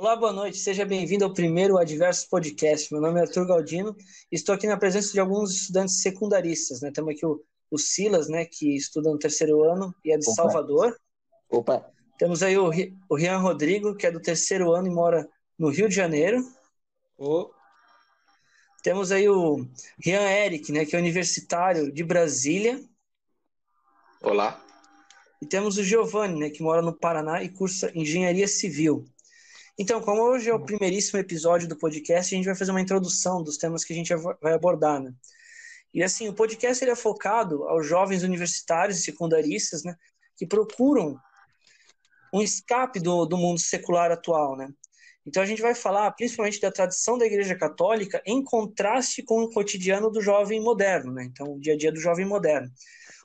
Olá, boa noite. Seja bem-vindo ao primeiro Adversos Podcast. Meu nome é Arthur Galdino e estou aqui na presença de alguns estudantes secundaristas. Né? Temos aqui o, o Silas, né, que estuda no terceiro ano e é de Opa. Salvador. Opa! Temos aí o, o Rian Rodrigo, que é do terceiro ano e mora no Rio de Janeiro. Oh. Temos aí o Rian Eric, né, que é universitário de Brasília. Olá. E temos o Giovanni, né, que mora no Paraná e cursa Engenharia Civil. Então, como hoje é o primeiríssimo episódio do podcast, a gente vai fazer uma introdução dos temas que a gente vai abordar, né? E assim, o podcast ele é focado aos jovens universitários e secundaristas, né, que procuram um escape do, do mundo secular atual, né? Então a gente vai falar principalmente da tradição da Igreja Católica em contraste com o cotidiano do jovem moderno, né? Então o dia a dia do jovem moderno.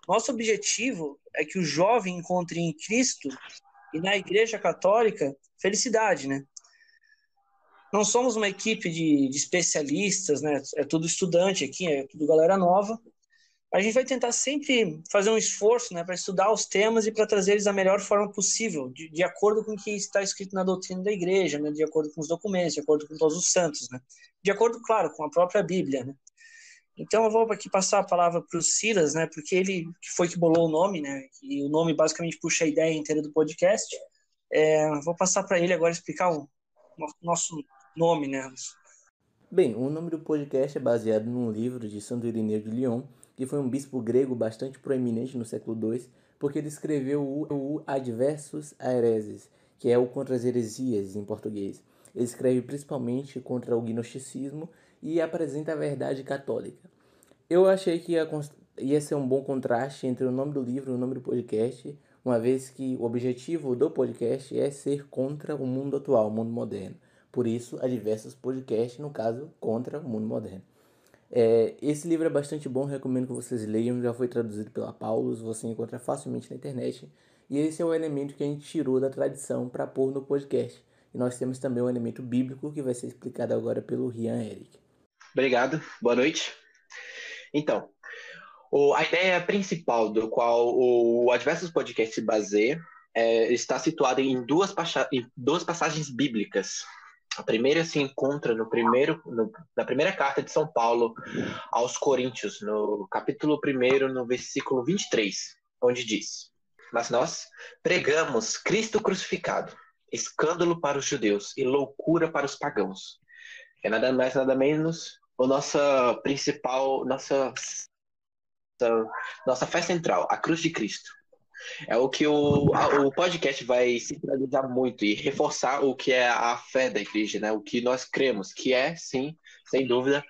Nosso objetivo é que o jovem encontre em Cristo e na Igreja Católica felicidade, né? Não somos uma equipe de, de, especialistas, né? É tudo estudante aqui, é tudo galera nova. A gente vai tentar sempre fazer um esforço, né, para estudar os temas e para trazer eles da melhor forma possível, de, de, acordo com o que está escrito na doutrina da igreja, né? De acordo com os documentos, de acordo com todos os santos, né? De acordo, claro, com a própria Bíblia, né? Então eu vou aqui passar a palavra para o Silas, né? Porque ele que foi que bolou o nome, né? E o nome basicamente puxa a ideia inteira do podcast. É, vou passar para ele agora explicar o nosso nome, né? Bem, o nome do podcast é baseado num livro de Santo Irineu de Lyon, que foi um bispo grego bastante proeminente no século II, porque ele escreveu o, Adversus Aereses, que é o Contra as Heresias em português. Ele escreve principalmente contra o gnosticismo e apresenta a verdade católica. Eu achei que ia, ia ser um bom contraste entre o nome do livro e o nome do podcast, uma vez que o objetivo do podcast é ser contra o mundo atual, o mundo moderno. Por isso, há diversos podcasts, no caso, contra o mundo moderno. É, esse livro é bastante bom, recomendo que vocês leiam. Já foi traduzido pela Paulus, você encontra facilmente na internet. E esse é o elemento que a gente tirou da tradição para pôr no podcast. E nós temos também o um elemento bíblico que vai ser explicado agora pelo Rian Eric. Obrigado, boa noite. Então, o, a ideia principal do qual o Adversos Podcast se baseia é, está situada em duas, em duas passagens bíblicas. A primeira se encontra no primeiro, no, na primeira carta de São Paulo aos Coríntios, no capítulo 1, no versículo 23, onde diz: Mas nós pregamos Cristo crucificado, escândalo para os judeus e loucura para os pagãos. É nada mais, nada menos o nossa principal, nossa nossa fé central, a cruz de Cristo. É o que o, o podcast vai centralizar muito e reforçar o que é a fé da igreja, né? O que nós cremos, que é, sim, sem dúvida,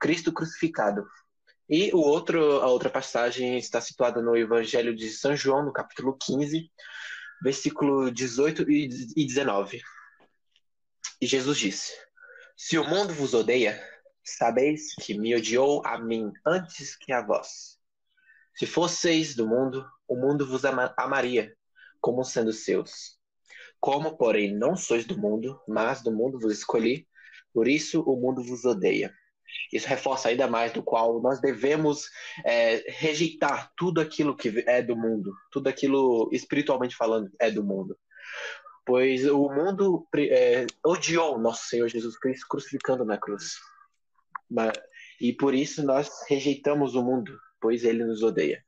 Cristo crucificado. E o outro, a outra passagem está situada no Evangelho de São João, no capítulo 15, versículo 18 e 19. E Jesus disse: Se o mundo vos odeia, sabeis que me odiou a mim antes que a vós. Se fosseis do mundo, o mundo vos ama amaria, como sendo seus. Como, porém, não sois do mundo, mas do mundo vos escolhi, por isso o mundo vos odeia. Isso reforça ainda mais do qual nós devemos é, rejeitar tudo aquilo que é do mundo, tudo aquilo espiritualmente falando é do mundo. Pois o mundo é, odiou nosso Senhor Jesus Cristo crucificando na cruz. E por isso nós rejeitamos o mundo, pois ele nos odeia.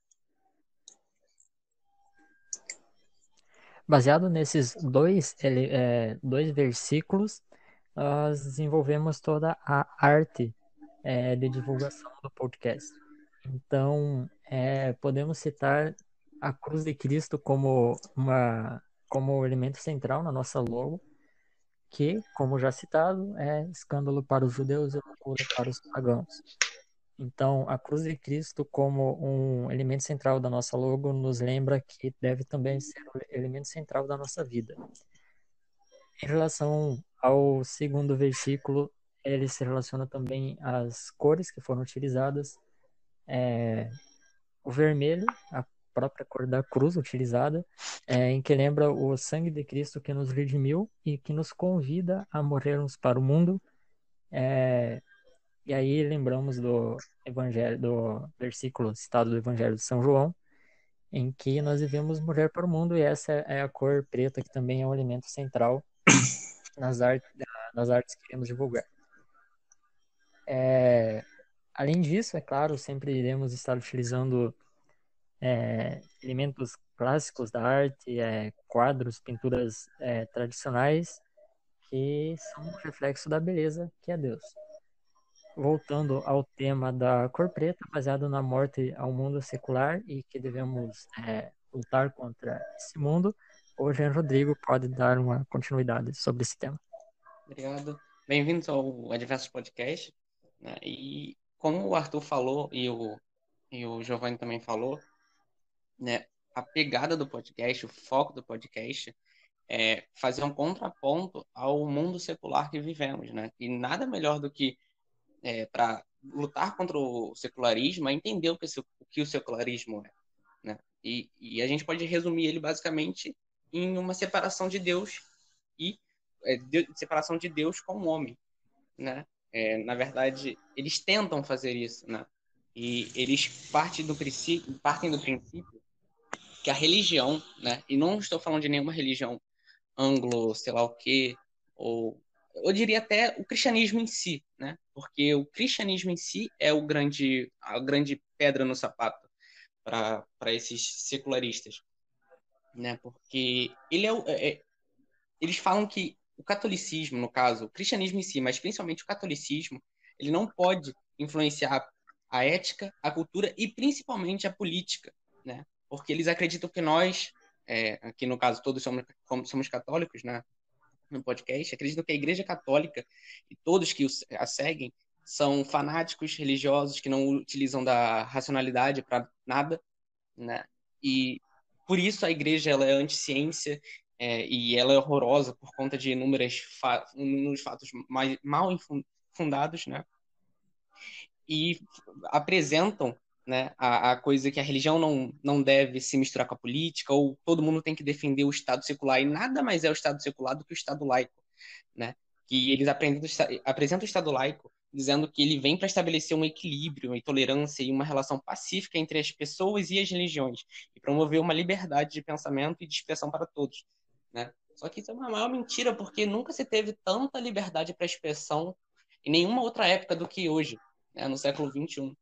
Baseado nesses dois, ele, é, dois versículos, nós desenvolvemos toda a arte é, de divulgação do podcast. Então, é, podemos citar a cruz de Cristo como uma como elemento central na nossa logo, que, como já citado, é escândalo para os judeus e loucura para os pagãos. Então, a cruz de Cristo, como um elemento central da nossa logo, nos lembra que deve também ser o elemento central da nossa vida. Em relação ao segundo versículo, ele se relaciona também às cores que foram utilizadas. É, o vermelho, a própria cor da cruz utilizada, é, em que lembra o sangue de Cristo que nos redimiu e que nos convida a morrermos para o mundo. É, e aí lembramos do evangelho, do versículo citado do Evangelho de São João, em que nós devemos morrer para o mundo, e essa é a cor preta, que também é um elemento central nas, art, nas artes que queremos divulgar. É, além disso, é claro, sempre iremos estar utilizando é, elementos clássicos da arte, é, quadros, pinturas é, tradicionais, que são um reflexo da beleza que é Deus. Voltando ao tema da cor preta, baseado na morte ao mundo secular e que devemos é, lutar contra esse mundo, o Rodrigo pode dar uma continuidade sobre esse tema. Obrigado. Bem-vindos ao Adversos Podcast. Né? E como o Arthur falou e o, e o Giovanni também falou, né, a pegada do podcast, o foco do podcast é fazer um contraponto ao mundo secular que vivemos, né? E nada melhor do que é, para lutar contra o secularismo é entender o que, o que o secularismo é, né? E, e, a gente pode resumir ele basicamente em uma separação de Deus e é, de, separação de Deus com o homem, né? É, na verdade, eles tentam fazer isso, né? E eles partem do princípio, partem do princípio que a religião, né? E não estou falando de nenhuma religião anglo, sei lá o quê, ou eu diria até o cristianismo em si, né? Porque o cristianismo em si é o grande a grande pedra no sapato para esses secularistas, né? Porque ele é, é, é, eles falam que o catolicismo, no caso, o cristianismo em si, mas principalmente o catolicismo, ele não pode influenciar a ética, a cultura e principalmente a política, né? Porque eles acreditam que nós, é, aqui no caso todos somos, somos católicos, né, no podcast, acreditam que a Igreja Católica e todos que a seguem são fanáticos religiosos que não utilizam da racionalidade para nada, né? E por isso a Igreja ela é anti-ciência é, e ela é horrorosa por conta de inúmeros, fa inúmeros fatos mais, mal fundados, né? E apresentam né, a, a, coisa que a religião não, não deve se misturar com a política, ou todo mundo tem que defender o Estado secular, e nada mais é o Estado secular do que o Estado laico, né? Que eles apresentam, o Estado laico dizendo que ele vem para estabelecer um equilíbrio, uma tolerância e uma relação pacífica entre as pessoas e as religiões, e promover uma liberdade de pensamento e de expressão para todos, né? Só que isso é uma maior mentira, porque nunca se teve tanta liberdade para expressão em nenhuma outra época do que hoje, né, no século XXI.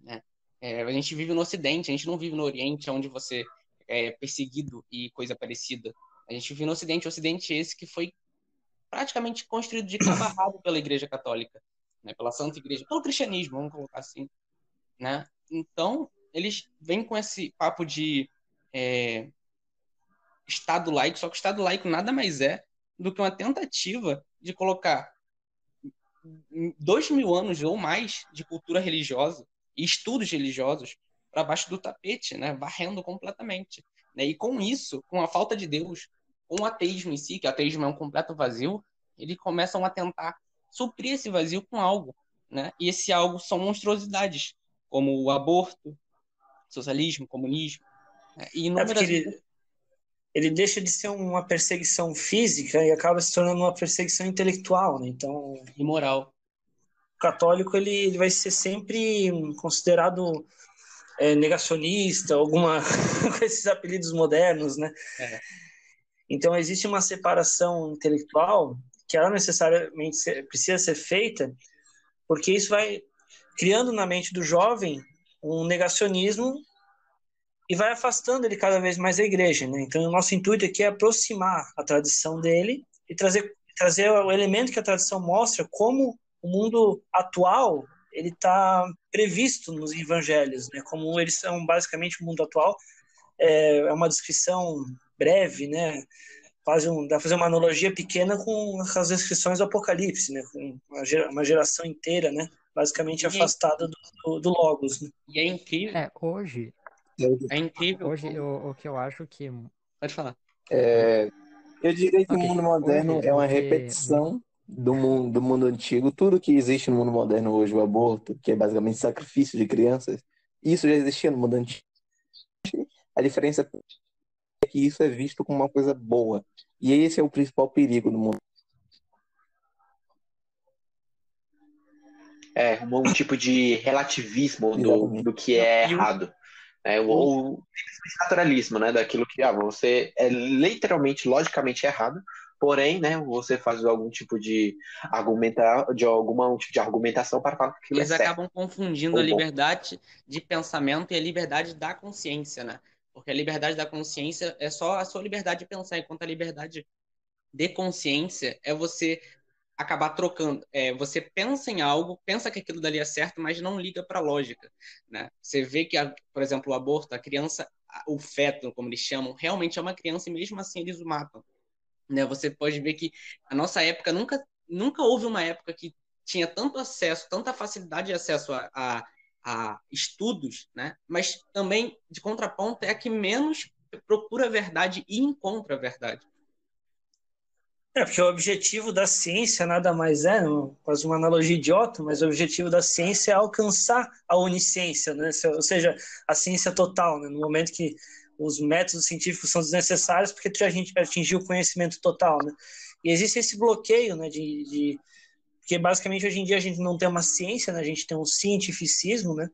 Né? É, a gente vive no Ocidente, a gente não vive no Oriente, onde você é perseguido e coisa parecida. A gente vive no Ocidente, o Ocidente esse que foi praticamente construído de cabo rabo pela Igreja Católica, né? pela Santa Igreja, pelo cristianismo, vamos colocar assim. Né? Então, eles vêm com esse papo de é, Estado laico, só que o Estado laico nada mais é do que uma tentativa de colocar dois mil anos ou mais de cultura religiosa e estudos religiosos para baixo do tapete, né? varrendo completamente. Né? E com isso, com a falta de Deus, com o ateísmo em si, que o ateísmo é um completo vazio, eles começam a tentar suprir esse vazio com algo. Né? E esse algo são monstruosidades, como o aborto, socialismo, comunismo. Né? E inúmeras... É ele, ele deixa de ser uma perseguição física e acaba se tornando uma perseguição intelectual, né? Então, e moral católico ele, ele vai ser sempre considerado é, negacionista, alguma com esses apelidos modernos, né? É. Então existe uma separação intelectual que ela necessariamente precisa ser feita, porque isso vai criando na mente do jovem um negacionismo e vai afastando ele cada vez mais da igreja, né? Então o nosso intuito aqui é aproximar a tradição dele e trazer trazer o elemento que a tradição mostra como o mundo atual ele está previsto nos evangelhos, né? Como eles são basicamente o mundo atual é, é uma descrição breve, né? Quase um, dá para fazer uma analogia pequena com as descrições do Apocalipse, né? Com uma geração inteira, né? Basicamente e afastada do, do, do, Logos. Né? E é incrível. É, hoje. É incrível. Hoje o, o que eu acho que. Pode falar. É, eu diria que okay. o mundo moderno hoje, é uma repetição do mundo, do mundo antigo, tudo que existe no mundo moderno hoje, o aborto, que é basicamente sacrifício de crianças, isso já existia no mundo antigo. A diferença é que isso é visto como uma coisa boa. E esse é o principal perigo do mundo. É, um tipo de relativismo do, do que é errado. É, ou naturalismo, né? Daquilo que ah, você é literalmente, logicamente errado, porém, né, você faz algum tipo de argumentar, de alguma tipo de argumentação para falar que aquilo Eles é certo. acabam confundindo Ou a bom. liberdade de pensamento e a liberdade da consciência, né? Porque a liberdade da consciência é só a sua liberdade de pensar, enquanto a liberdade de consciência é você acabar trocando. É, você pensa em algo, pensa que aquilo dali é certo, mas não liga para a lógica, né? Você vê que, a- por exemplo, o aborto, a criança, o feto, como eles chamam, realmente é uma criança e mesmo assim eles o matam, né? Você pode ver que a nossa época nunca, nunca houve uma época que tinha tanto acesso, tanta facilidade de acesso a, a, a estudos, né? Mas também, de contraponto, é a que menos procura a verdade e encontra a verdade. É, porque o objetivo da ciência nada mais é, quase uma analogia idiota, mas o objetivo da ciência é alcançar a onisciência, né? Ou seja, a ciência total, né? No momento que os métodos científicos são desnecessários porque já atin- atingiu o conhecimento total, né? E existe esse bloqueio, né? De, de... Porque basicamente hoje em dia a gente não tem uma ciência, né? A gente tem um cientificismo, né?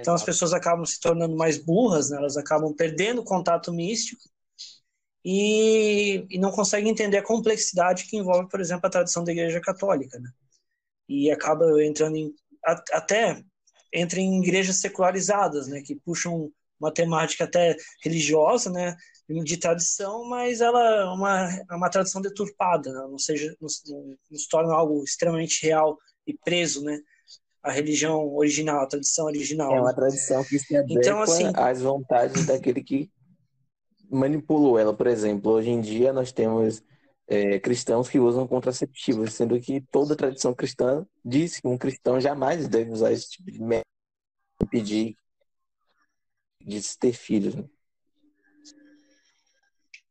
Então as Exato. pessoas acabam se tornando mais burras, né? Elas acabam perdendo o contato místico e, e não conseguem entender a complexidade que envolve, por exemplo, a tradição da Igreja Católica, né? E acaba entrando em a- até entra em igrejas secularizadas, né? Que puxam uma temática até religiosa, né? De tradição, mas ela é uma, é uma tradição deturpada, né? não seja nos, nos torna algo extremamente real e preso, né? A religião original, a tradição original. É né? uma tradição que se adequa Então, assim- às vontades daquele que manipulou ela. Por exemplo, hoje em dia nós temos é, cristãos que usam contraceptivos, sendo que toda tradição cristã diz que um cristão jamais deve usar esse tipo de método impedir de se ter filhos. né?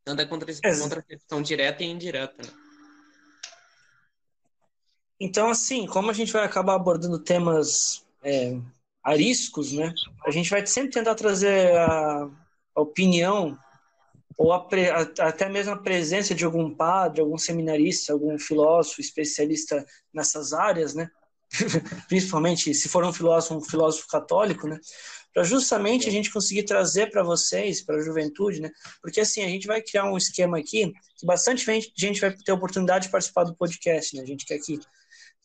Tanto a contra- Ex- contracepção direta e indireta, né? Então, assim, como a gente vai acabar abordando temas é, ariscos, né? A gente vai sempre tentar trazer a, a opinião ou a a- até mesmo a presença de algum padre, algum seminarista, algum filósofo especialista nessas áreas, né? Principalmente se for um filósofo, um filósofo católico, né? Para justamente a gente conseguir trazer para vocês, para a juventude, né? Porque assim, a gente vai criar um esquema aqui que bastante gente vai ter a oportunidade de participar do podcast, né? A gente quer que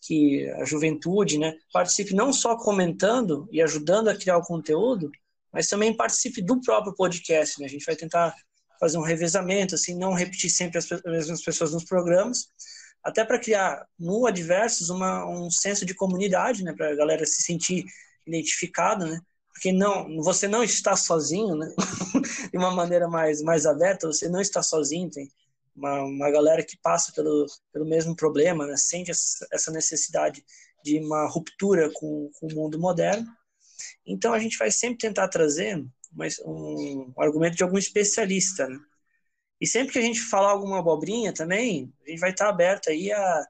que a juventude, né, participe não só comentando e ajudando a criar o conteúdo, mas também participe do próprio podcast, né? A gente vai tentar fazer um revezamento, assim, não repetir sempre as mesmas pessoas nos programas, até para criar no Adversos uma, um senso de comunidade, né, para a galera se sentir identificada, né? Porque não, você não está sozinho, né? de uma maneira mais mais aberta, você não está sozinho, tem uma, uma galera que passa pelo, pelo mesmo problema, né? sente essa necessidade de uma ruptura com, com o mundo moderno. Então a gente vai sempre tentar trazer mais um, um argumento de algum especialista, né? E sempre que a gente falar alguma abobrinha também, a gente vai estar aberto aí a,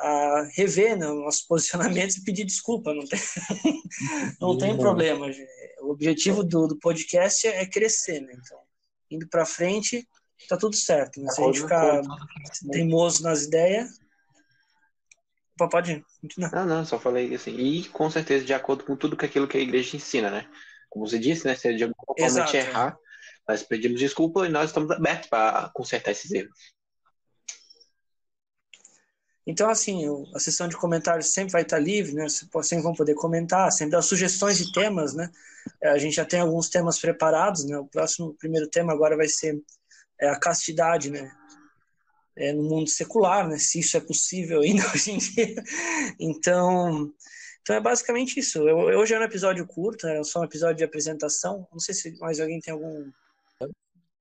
a rever né, nossos posicionamentos e pedir desculpa, não tem, não tem problema. O objetivo do, do podcast é crescer, né? Então, indo para frente, tá tudo certo. Né? Se a gente ficar teimoso nas ideias, Opa, pode continuar. Não, não, só falei assim. E com certeza de acordo com tudo que aquilo que a igreja ensina, né? Como você disse, né? Se de alguma forma a gente é. errar, nós pedimos desculpa e nós estamos abertos para consertar esses erros. Então, assim, a sessão de comentários sempre vai estar livre, né? Vocês sempre vão poder comentar, sempre dar sugestões de temas, né? É, A gente já tem alguns temas preparados, né? O próximo, o primeiro tema agora vai ser é, a castidade, né? É, no mundo secular, né? Se isso é possível ainda hoje em dia. Então, então é basicamente isso. Eu, hoje é um episódio curto, né? É só um episódio de apresentação. Não sei se mais alguém tem algum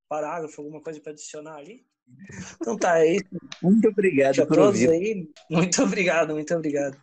parágrafo, alguma coisa para adicionar ali. Então tá, é isso. Muito obrigado por ouvir. aí. Muito obrigado, muito obrigado.